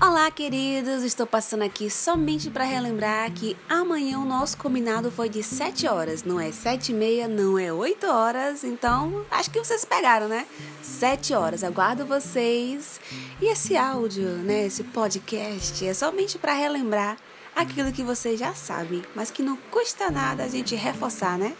Olá, queridos! Estou passando aqui somente para relembrar que amanhã o nosso combinado foi de 7 horas, não é 7 e meia, não é 8 horas, então acho que vocês pegaram, né? 7 horas, aguardo vocês. E esse áudio, né, esse podcast é somente para relembrar aquilo que vocês já sabem, mas que não custa nada a gente reforçar, né?